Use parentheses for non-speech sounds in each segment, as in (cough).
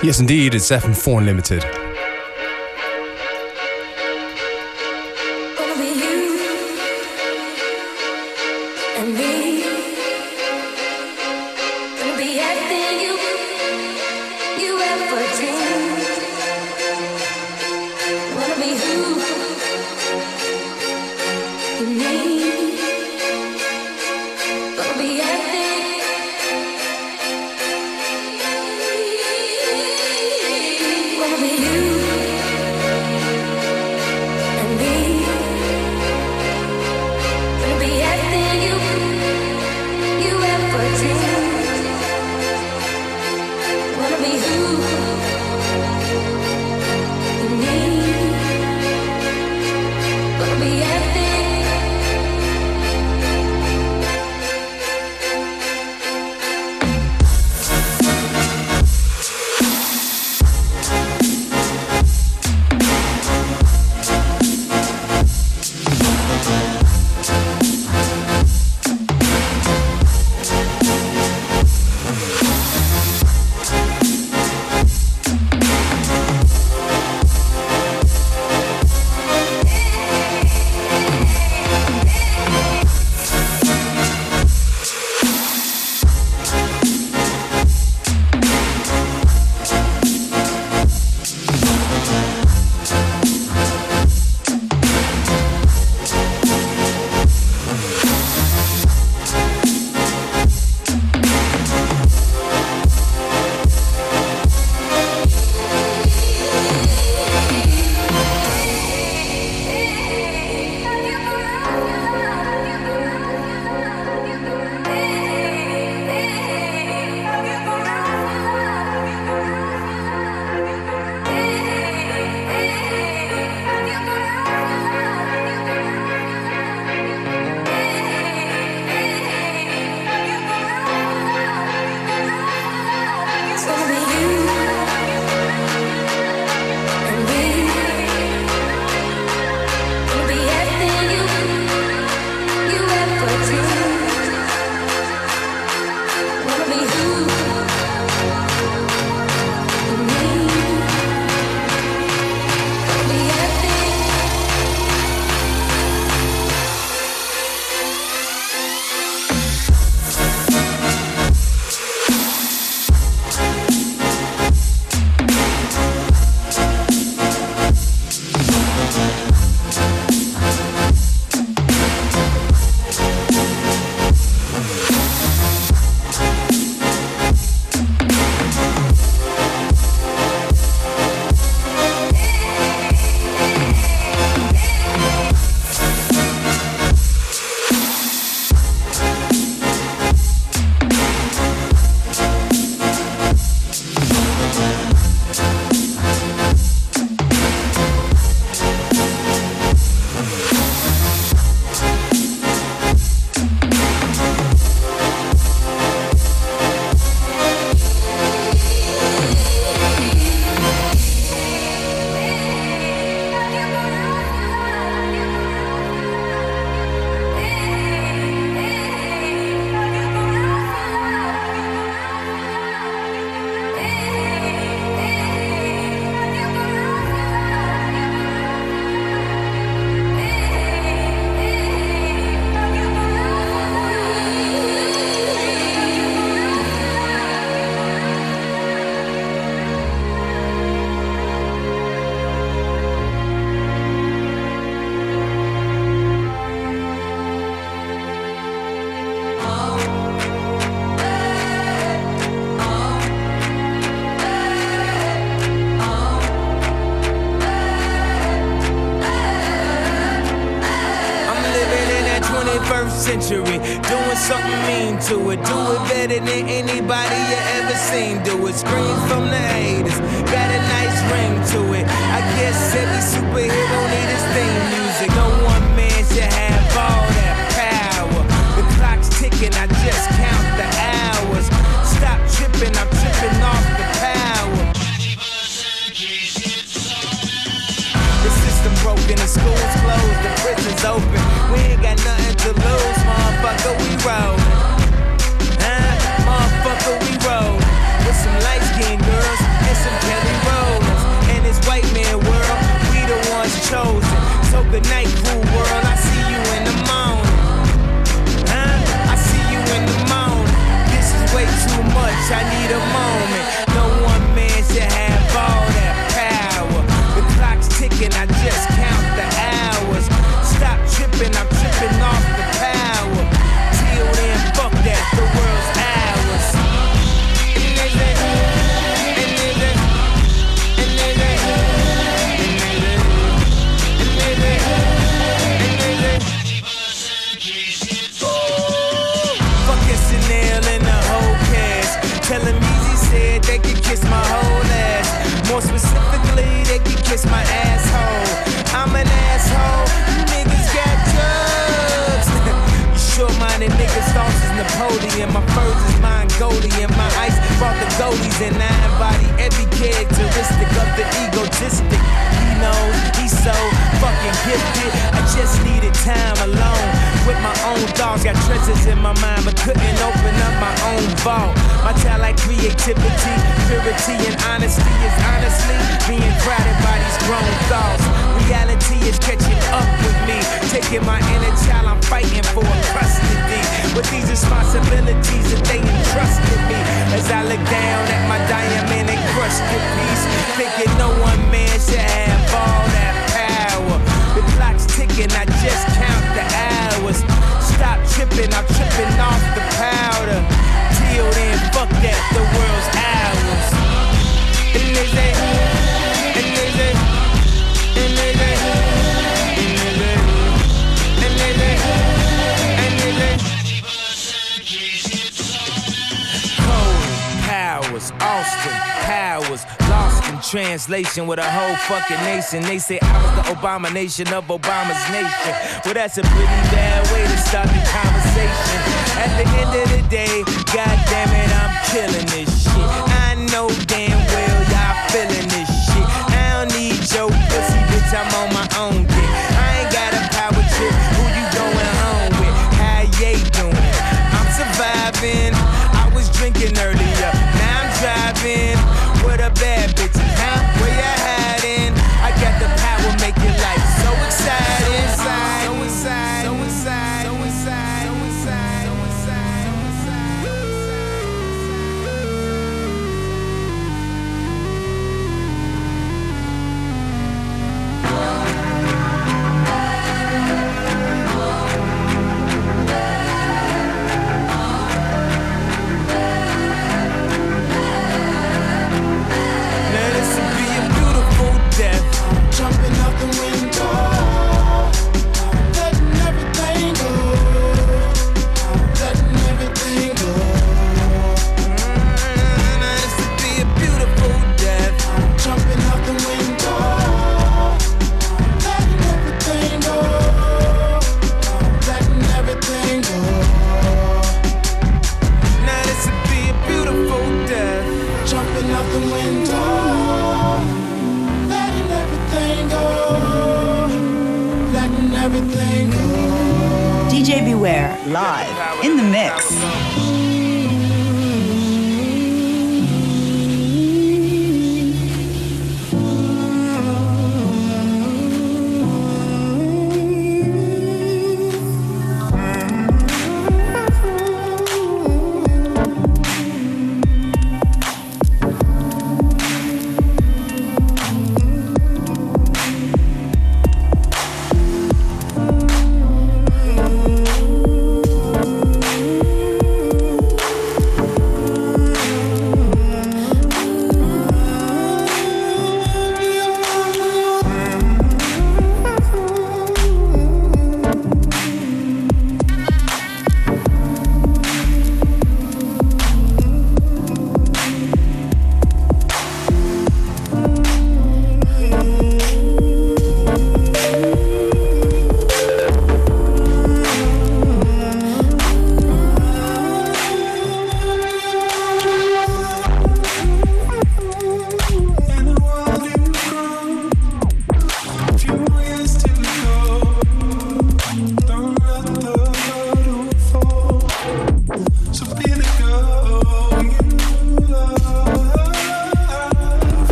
Yes, indeed, it's FM4 Unlimited. translation with a whole fucking nation. They say I was the Obama nation of Obama's nation. Well, that's a pretty bad way to start the conversation. At the end of the day, God damn it, I'm killing this shit. I know damn well y'all feeling live in the mix.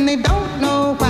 And they don't know why.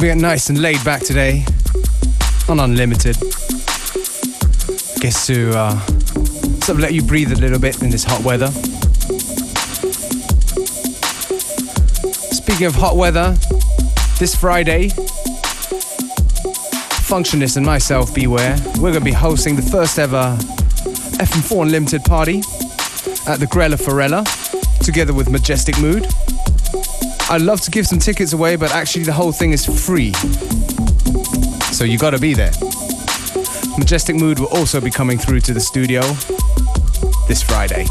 keeping it nice and laid back today on Unlimited. Guess to uh, sort of let you breathe a little bit in this hot weather. Speaking of hot weather, this Friday, Functionist and myself, beware, we're going to be hosting the first ever FM4 Unlimited party at the Grelle Forelle together with Majestic Mood. I'd love to give some tickets away, but actually the whole thing is free. So you gotta be there. Majestic Mood will also be coming through to the studio this Friday.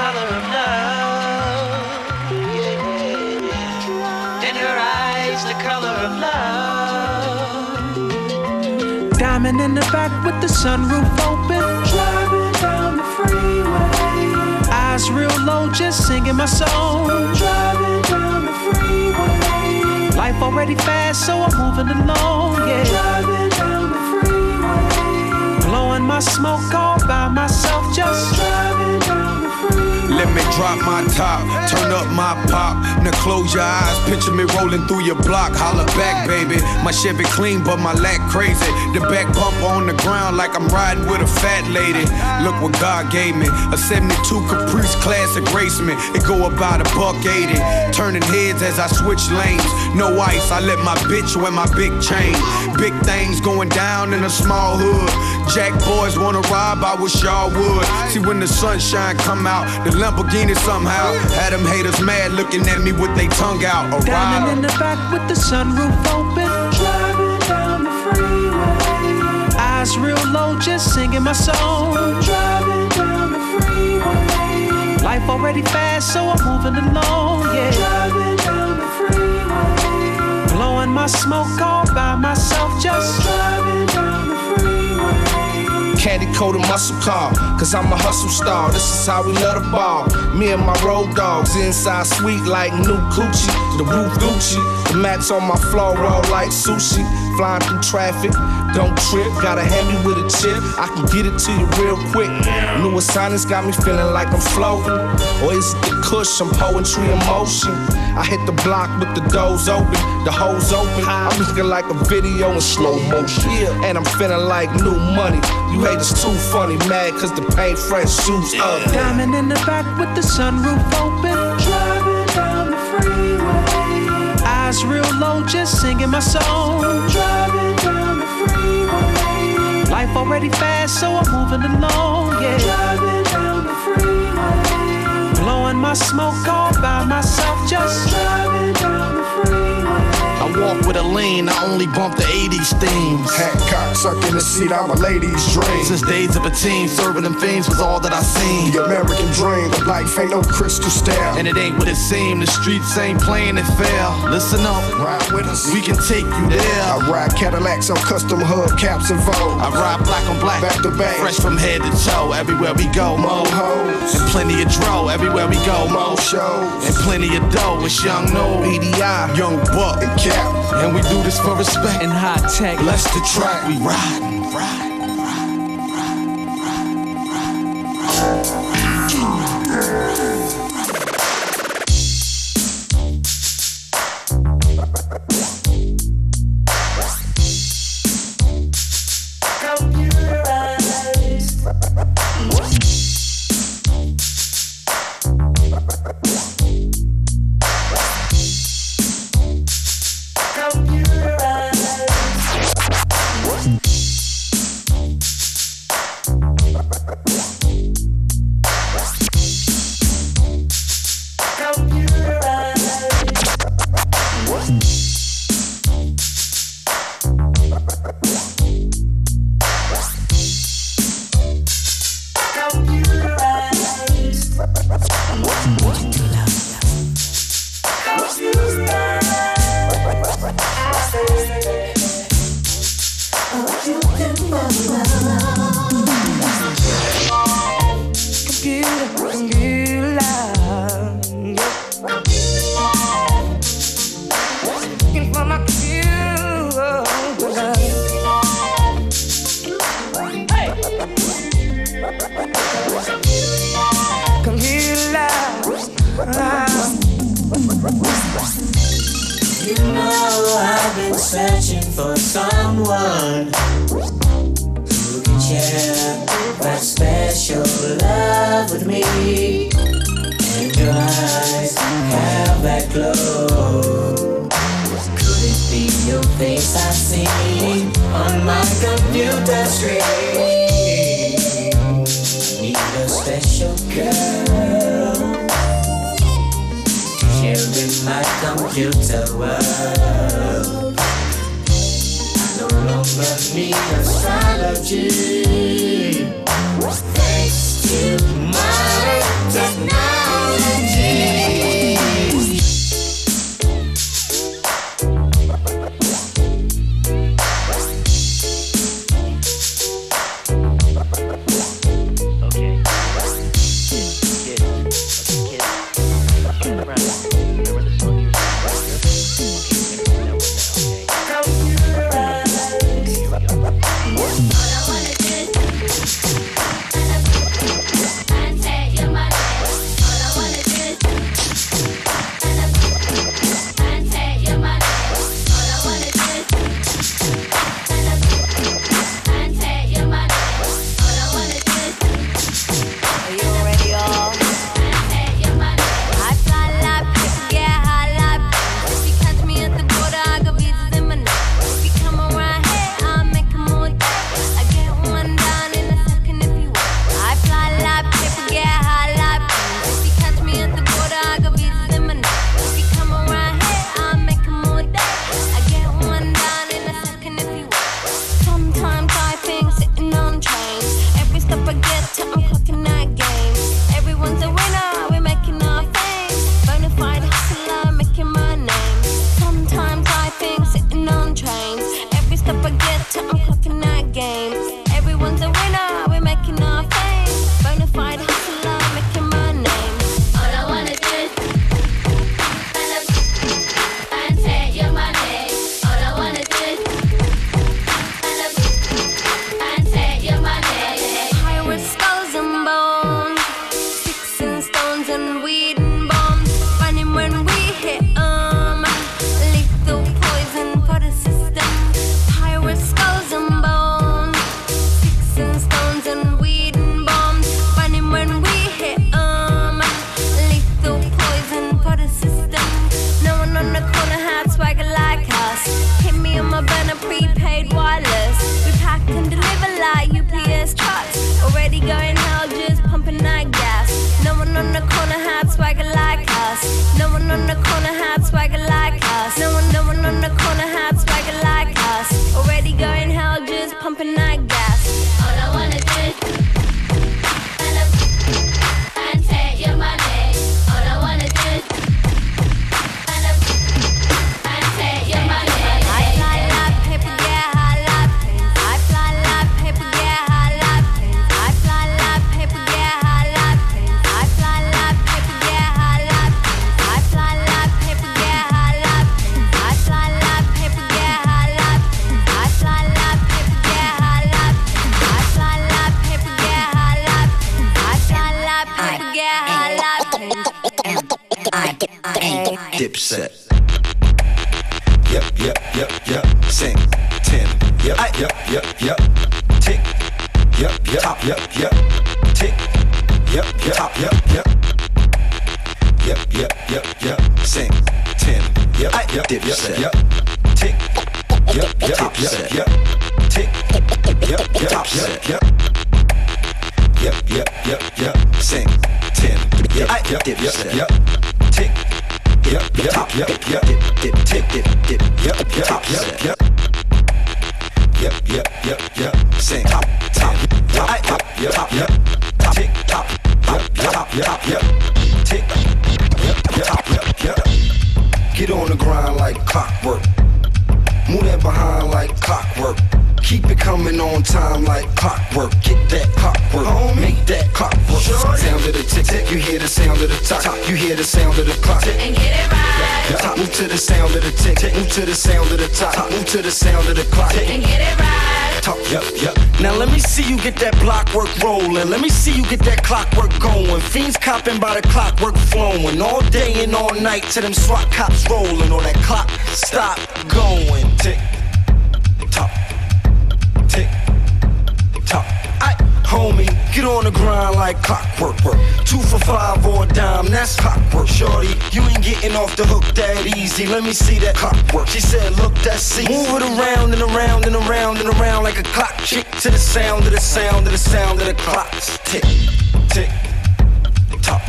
Color of love. Yeah. Her eyes, the color of love. Diamond in the back with the sunroof open. Driving down the freeway. Eyes real low, just singing my song. Driving down the freeway. Life already fast, so I'm moving along. Yeah. Driving. Blowing my smoke all by myself, just driving down the freeway. Let me drop my top, turn up my pop. Now close your eyes, picture me rolling through your block. Holla back, baby. My Chevy clean, but my lack crazy. The back bump on the ground like I'm riding with a fat lady. Look what God gave me. A 72 Caprice Classic race me. It go about a buck 80. Turning heads as I switch lanes. No ice, I let my bitch wear my big chain. Big things going down in a small hood. Jack boys wanna rob, I wish y'all would. See when the sunshine come out, the Lamborghini somehow had them haters mad looking at me with they tongue out. A Diamond in the back with the sunroof open. Driving down the freeway. Eyes real low, just singing my song. Driving down the freeway. Life already fast, so I'm moving along. Yeah. Driving down the freeway. Blowing my smoke all by myself, just driving down the freeway. Candy coated muscle car, cause I'm a hustle star. This is how we love the ball. Me and my road dogs inside sweet like new coochie. The roof Gucci, the mats on my floor roll like sushi. Flying through traffic, don't trip. Gotta hand me with a chip, I can get it to you real quick. New assignments got me feeling like I'm floating. Or is it the cush, I'm poetry in motion. I hit the block with the doors open, the holes open. I'm looking like a video in slow motion. Yeah, and I'm feeling like new money. You hate haters too funny, mad cause the paint fresh shoes up. Diamond in the back with the sunroof open. Driving down the freeway. Eyes real low, just singing my song. Driving down the freeway. Life already fast, so I'm moving along. Yeah. Driving down the freeway. Blowing my smoke all by myself, just driving down. I walk with a lean, I only bump the 80s themes. Hat cock, suck in the seat, I'm a lady's dream. Since days of a teen, serving them fiends was all that I seen. The American dream, but life ain't no crystal stair. And it ain't what it seemed, the streets ain't playing it fair. Listen up, Ride with us. we can take you there. I ride Cadillacs on custom hubcaps and Vogue. I ride black on black, Back to back. fresh from head to toe. Everywhere we go, mo. hoes. And plenty of dro, everywhere we go, mo. shows. And plenty of dough, it's young no EDI, Young buck. and And we do this for respect. And high tech. Bless the track, we ride, ride. top, yep, tick top, yep, yep, yep, tick, yep, top, yep, yep. Get on the grind like clockwork. Move that behind like clockwork. Keep it coming on time like clockwork. Get that clockwork, Homie. make that clockwork. Sure. Sound of the tick, tick, you hear the sound of the top, top. you hear the sound of the clock. And get it right. Yeah. Move to the sound of the tick, tick, move to the sound of the top, top. move to the sound of the clock. And get it right. Talk, yep, yep. Now let me see you get that blockwork rolling. Let me see you get that clockwork going. Fiends copping by the clockwork flowing. All day and all night till them SWAT cops rolling. Or that clock stop going. Tick, Homie, get on the grind like clockwork. Two for five or a dime, that's clockwork. Shorty, you ain't getting off the hook that easy. Let me see that clockwork. She said, look, that's easy. Move it around and around and around and around like a clock. Chick to the sound of the sound of the sound of the clocks. Tick, tick, tock.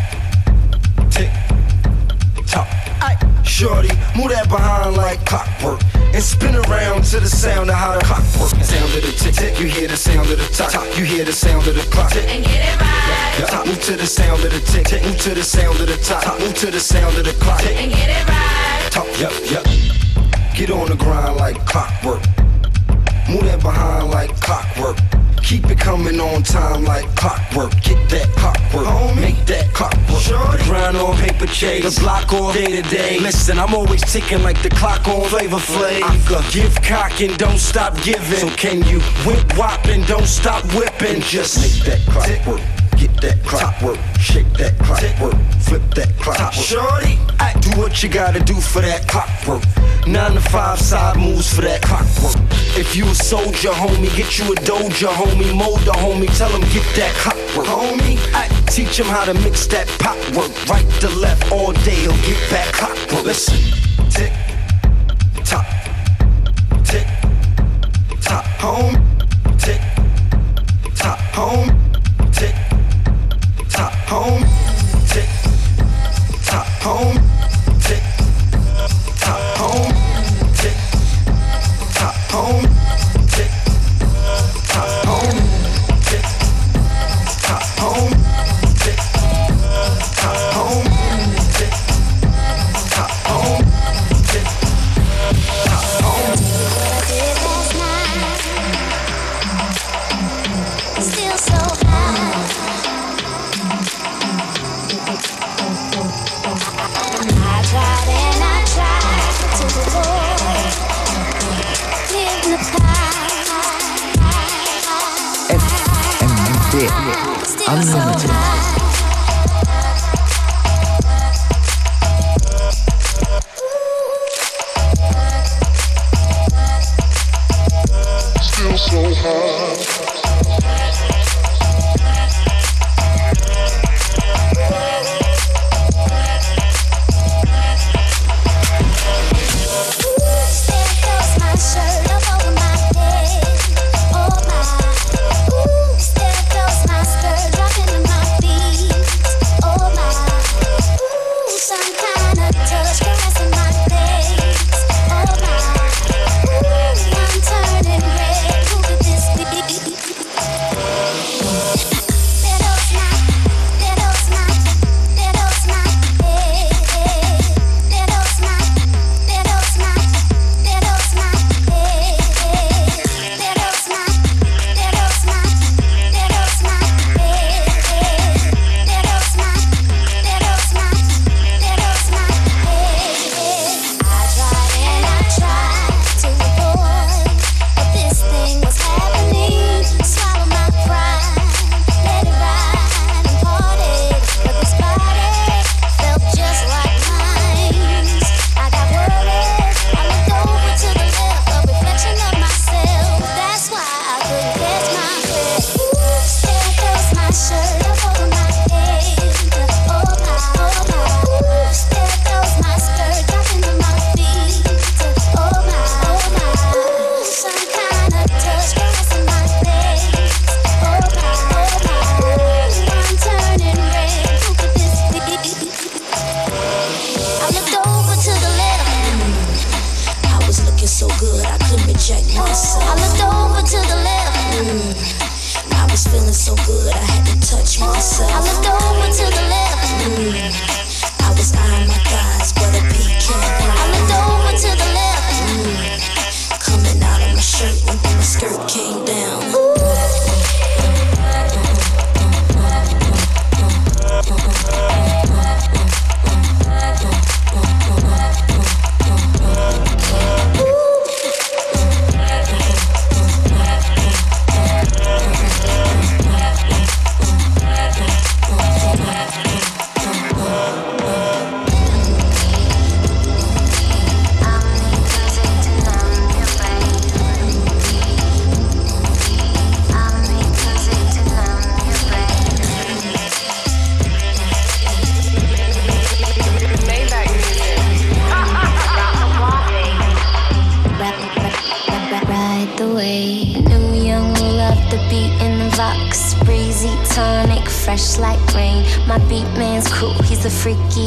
Tick, tock. Shorty, move that behind like clockwork. And spin around to the sound of how the clock works. Sound of the tick tick, you hear the sound of the top. You hear the sound of the clock. Tick. And get it right. Top, move to the sound of the tick tick. Move to the sound of the top. Move to the sound of the clock. And get it right. Top, yep, yep. Get on the grind like clockwork. Move that behind like clockwork. Keep it coming on time like clockwork. Get that clockwork, Homie. make that clockwork. Shorty. Grind on paper chase, the block all day to day. Listen, I'm always ticking like the clock on Flavor Flav. I could give cock and don't stop giving. So can you whip whop and don't stop whipping? Just make that clockwork. That clockwork, shake that clockwork, flip that clockwork. Shorty, I do what you gotta do for that clockwork. Nine to five side moves for that clockwork. If you a soldier, homie, get you a doja, homie. Mold the homie, tell him get that clockwork, homie. I teach him how to mix that pop work. Right to left all day, he'll get that clockwork. Listen, tick, tock, tick, tock, home,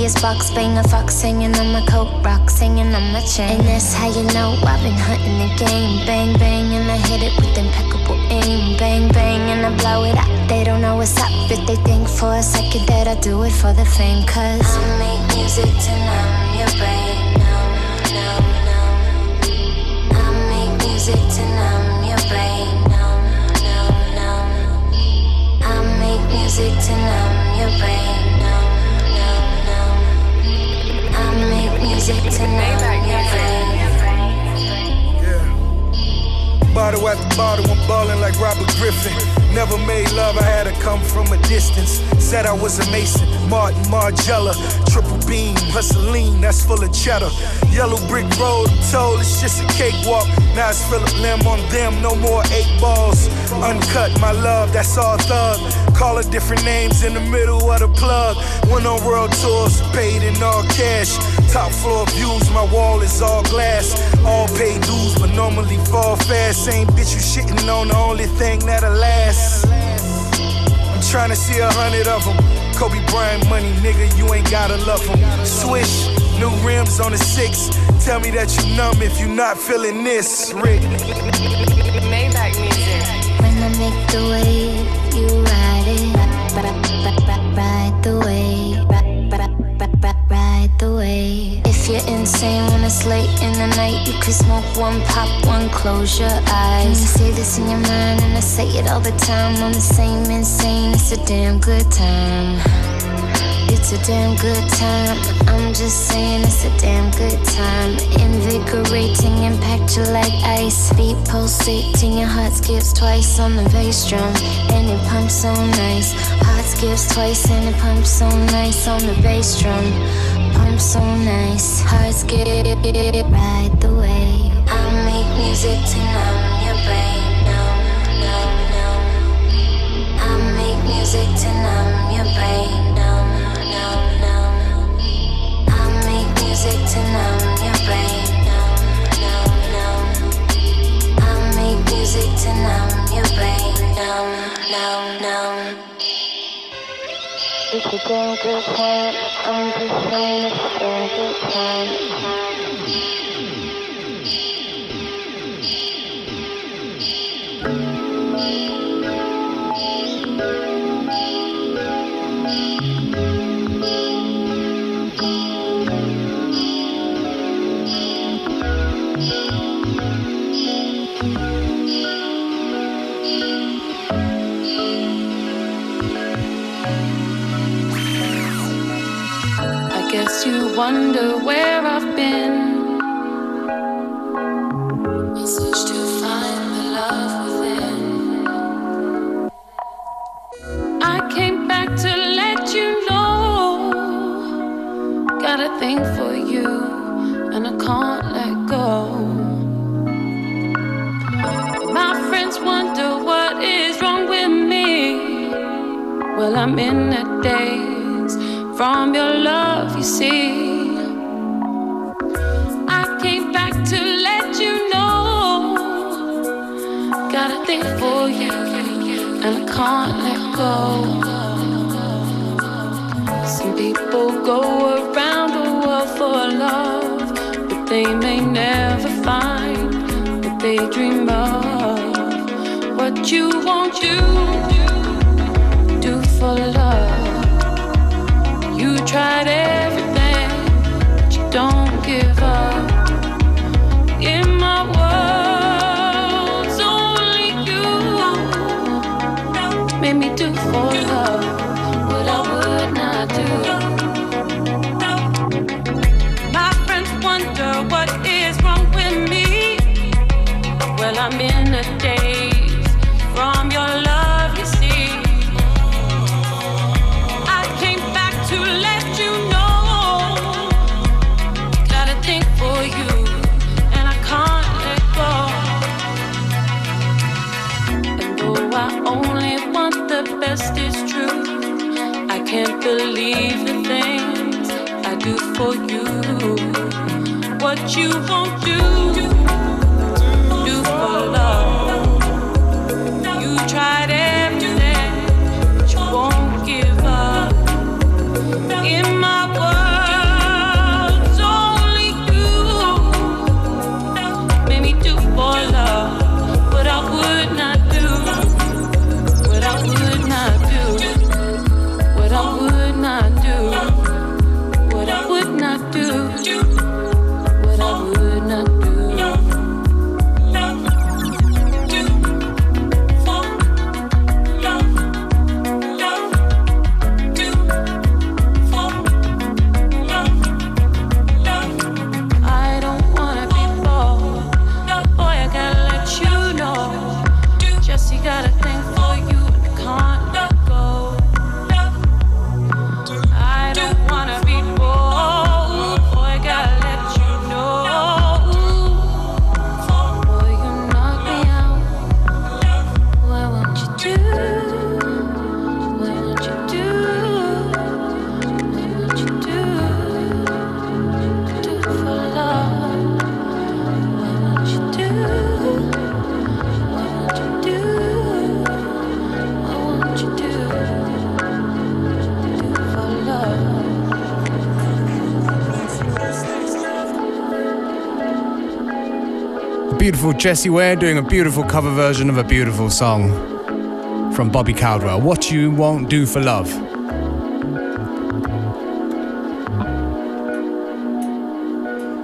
freakiest box a Fox hanging on my coat, rocks hanging on my chain. And that's how you know I've been hunting the game. Bang, bang, and I hit it with impeccable aim. Bang, bang, and I blow it up. They don't know what's up, but they think for a second that I do it for the fame. Cause I make music to numb your brain. I make music to numb your brain. I make music to numb your brain. Music to numb your brain. Bottle after bottle, I'm ballin' like Robert Griffin. Never made love, I had to come from a distance. Said I was a Mason, Martin Margiela. Triple beam, hustling, that's full of cheddar. Yellow brick road, I'm told it's just a cakewalk. Now it's Phillip Lim on them, no more eight balls. Uncut, my love, that's all thug. Call it different names in the middle of the plug. Went on world tours, paid in all cash. Top floor views, my wall is all glass. All paid dues, but normally fall fast. Same bitch you shitting on, the only thing that'll last. I'm trying to see a hundred of them. Kobe Bryant money, nigga, you ain't gotta love them. Swish, new rims on the six. Tell me that you numb if you not feeling this, Rick. Maybach music. When I make the wave, you ride it. Ride the wave. Ride the wave. If you're insane when it's late in the night, you can smoke one, pop one, close your eyes. You say this in your mind, and I say it all the time. I'm the same insane, it's a damn good time. It's a damn good time. I'm just saying it's a damn good time. Invigorating, impact you like ice. Feet pulsating, your heart skips twice on the bass drum. And it pumps so nice. Heart skips twice and it pumps so nice on the bass drum. Pumps so nice. Heart skip, ride the wave. I make music to numb your brain. Numb. I make music to numb to numb your brain. Numb, numb, numb. It's a good time. I'm just saying it's a damn good you won't Beautiful Jessie Ware doing a beautiful cover version of a beautiful song from Bobby Caldwell. What You Won't Do for Love.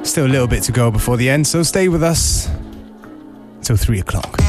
Still a little bit to go before the end, so stay with us till three o'clock.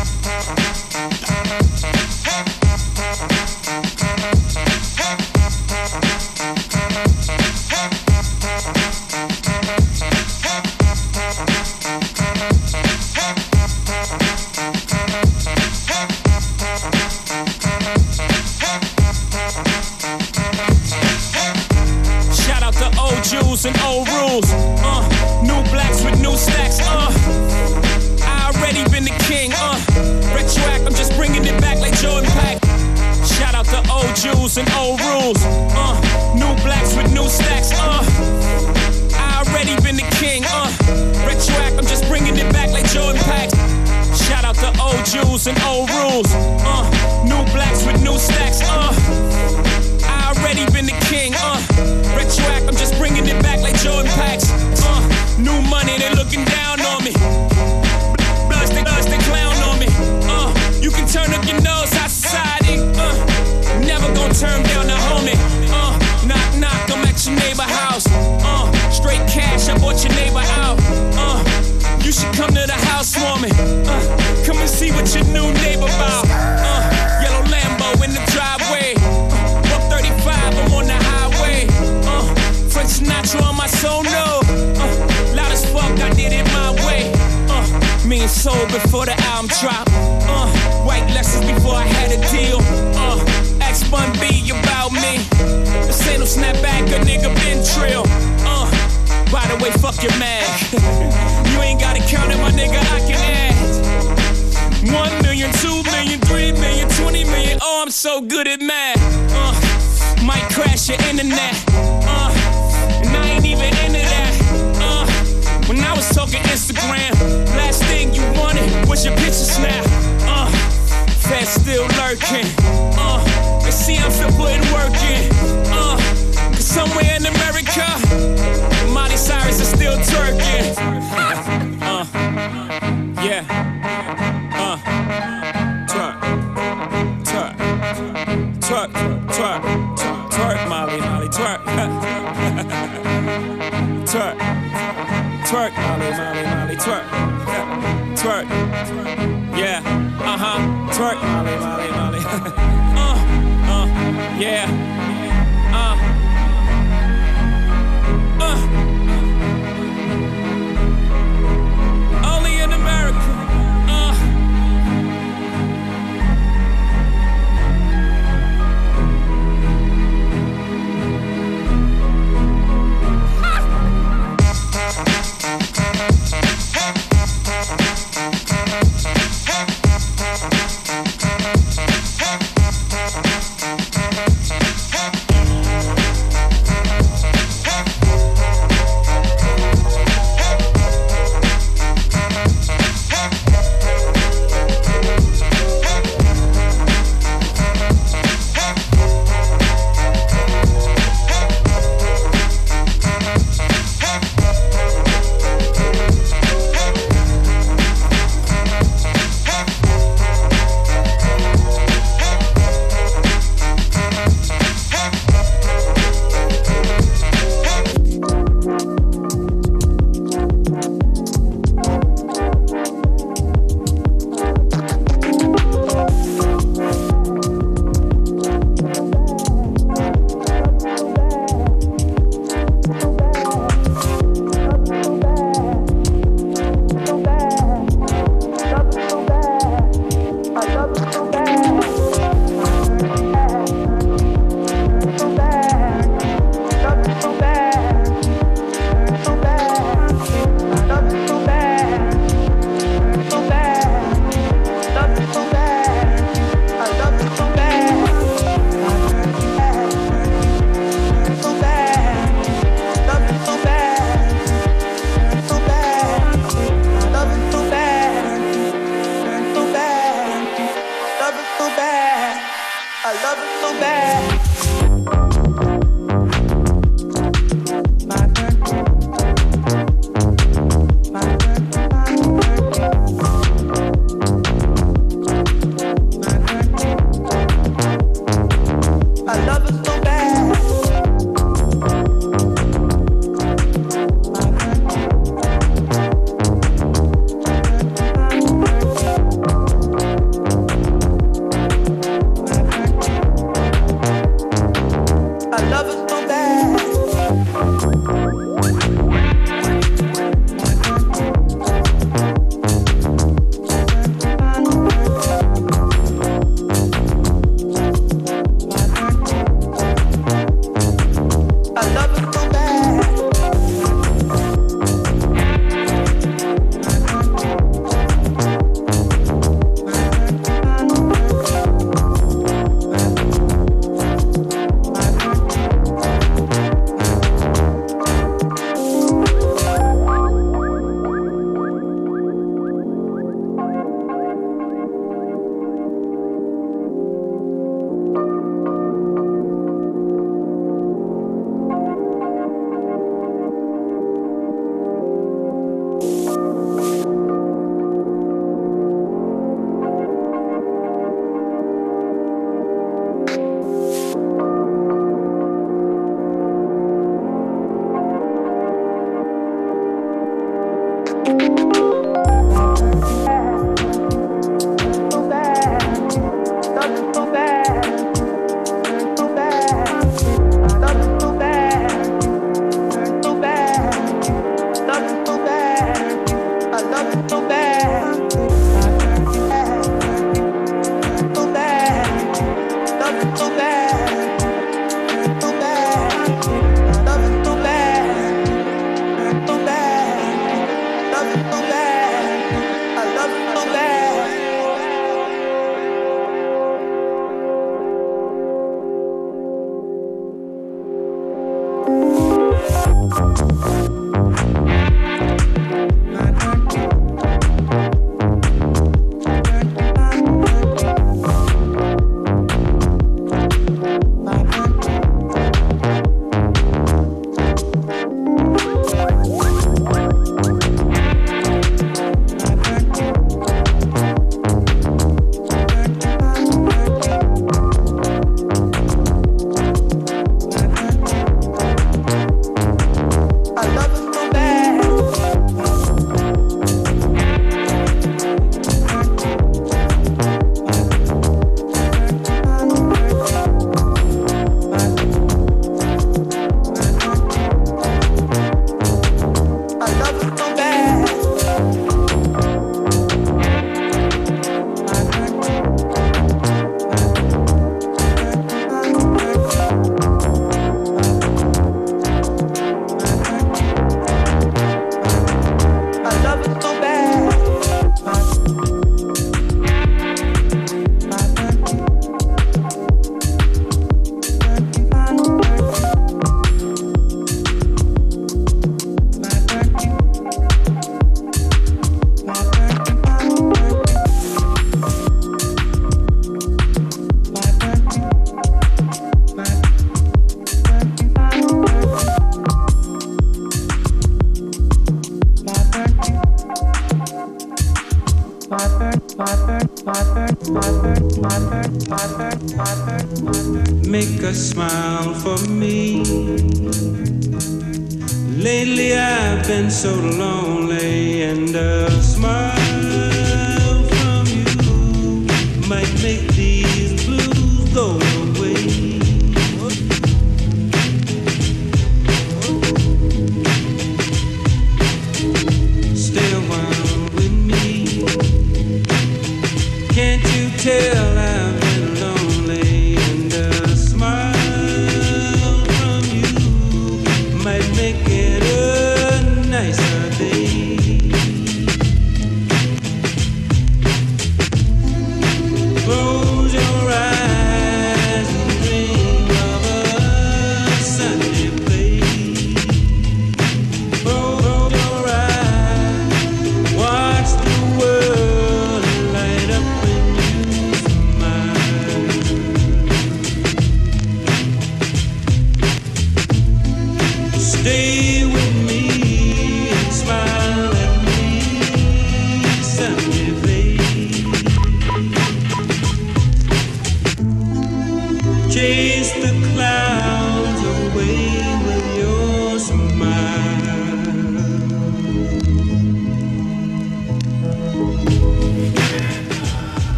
Soul before the album drop. Uh, white Lexus before I had a deal. Uh, X Bun B about me. This ain't no snapback, a nigga been trill. Uh, by the way, fuck your man. (laughs) you ain't gotta count it, my nigga, I can add. One million, two million, three million, twenty million. Oh, I'm so good at math. Uh, might crash your internet. Uh, and I ain't even into that. When I was talking Instagram, last thing you wanted was your picture snap. Uh, Fed still lurking. Uh, and see I'm still putting work in. Uh, 'cause somewhere in America, Miley Cyrus is still twerking. (laughs) uh, yeah. Uh, twerk, twerk, twerk, twerk, twerk, Molly, Molly, Molly, twerk, twerk, yeah, uh huh, twerk, Molly, Molly, Molly, (laughs) uh, uh, yeah, Make a smile for me. Lately I've been so lonely, and a smile from you might make